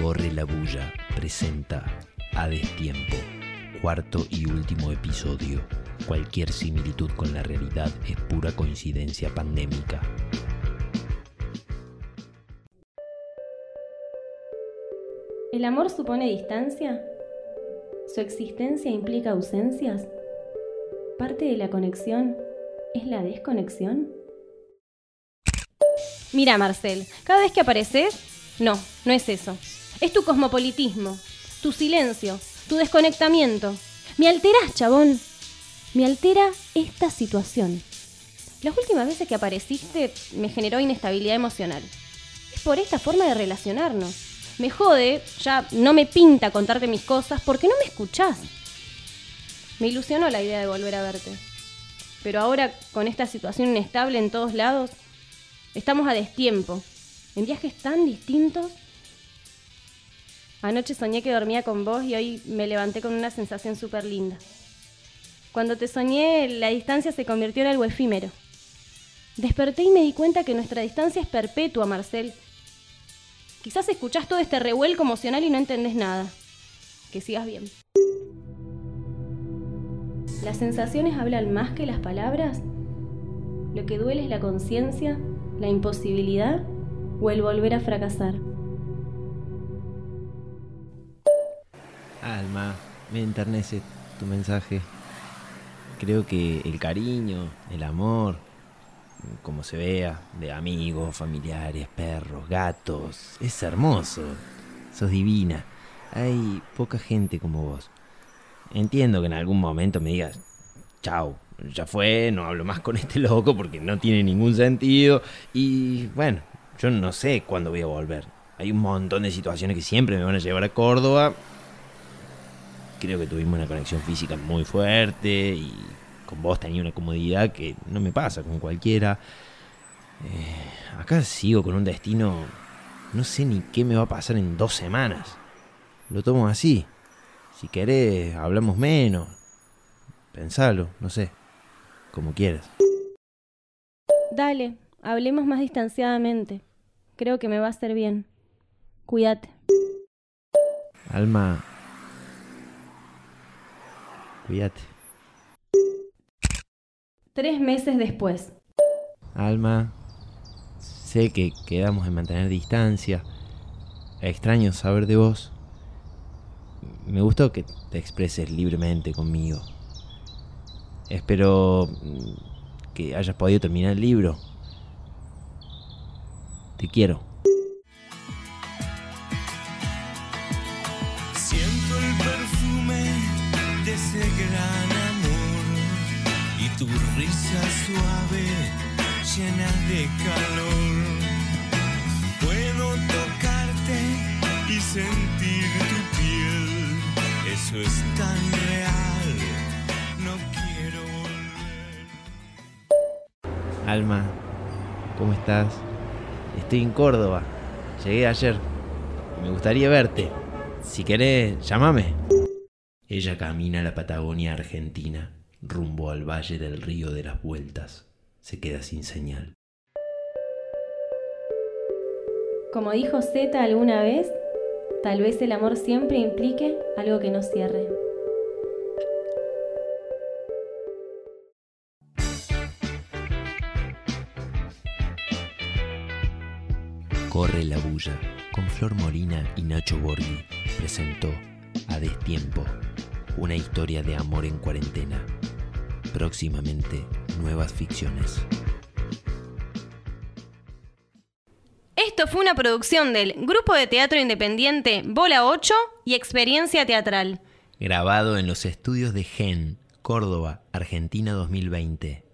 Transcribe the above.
Corre la Bulla presenta A Destiempo, cuarto y último episodio. Cualquier similitud con la realidad es pura coincidencia pandémica. ¿El amor supone distancia? ¿Su existencia implica ausencias? ¿Parte de la conexión es la desconexión? Mira, Marcel, cada vez que apareces, no, no es eso. Es tu cosmopolitismo, tu silencio, tu desconectamiento. Me alteras, chabón. Me altera esta situación. Las últimas veces que apareciste me generó inestabilidad emocional. Es por esta forma de relacionarnos. Me jode, ya no me pinta contarte mis cosas porque no me escuchás. Me ilusionó la idea de volver a verte. Pero ahora, con esta situación inestable en todos lados, estamos a destiempo, en viajes tan distintos. Anoche soñé que dormía con vos y hoy me levanté con una sensación súper linda. Cuando te soñé, la distancia se convirtió en algo efímero. Desperté y me di cuenta que nuestra distancia es perpetua, Marcel. Quizás escuchás todo este revuelco emocional y no entendés nada. Que sigas bien. ¿Las sensaciones hablan más que las palabras? ¿Lo que duele es la conciencia, la imposibilidad o el volver a fracasar? Alma, me enternece tu mensaje. Creo que el cariño, el amor, como se vea, de amigos, familiares, perros, gatos, es hermoso. Sos divina. Hay poca gente como vos. Entiendo que en algún momento me digas, chao, ya fue, no hablo más con este loco porque no tiene ningún sentido. Y bueno, yo no sé cuándo voy a volver. Hay un montón de situaciones que siempre me van a llevar a Córdoba. Creo que tuvimos una conexión física muy fuerte y con vos tenía una comodidad que no me pasa con cualquiera. Eh, acá sigo con un destino, no sé ni qué me va a pasar en dos semanas. Lo tomo así. Si querés, hablamos menos. Pensalo, no sé. Como quieras. Dale, hablemos más distanciadamente. Creo que me va a hacer bien. Cuídate. Alma. Cuídate. Tres meses después. Alma. Sé que quedamos en mantener distancia. Extraño saber de vos. Me gustó que te expreses libremente conmigo. Espero que hayas podido terminar el libro. Te quiero. Ese gran amor y tu risa suave llena de calor. Puedo tocarte y sentir tu piel. Eso es tan real. No quiero volver. Alma, ¿cómo estás? Estoy en Córdoba. Llegué ayer. Me gustaría verte. Si querés, llámame. Ella camina a la Patagonia Argentina, rumbo al Valle del Río de las Vueltas. Se queda sin señal. Como dijo Z alguna vez, tal vez el amor siempre implique algo que nos cierre. Corre la bulla, con Flor Morina y Nacho Borghi, presentó A Destiempo, una historia de amor en cuarentena. Próximamente, nuevas ficciones. Esto fue una producción del Grupo de Teatro Independiente Bola 8 y Experiencia Teatral. Grabado en los estudios de GEN, Córdoba, Argentina 2020.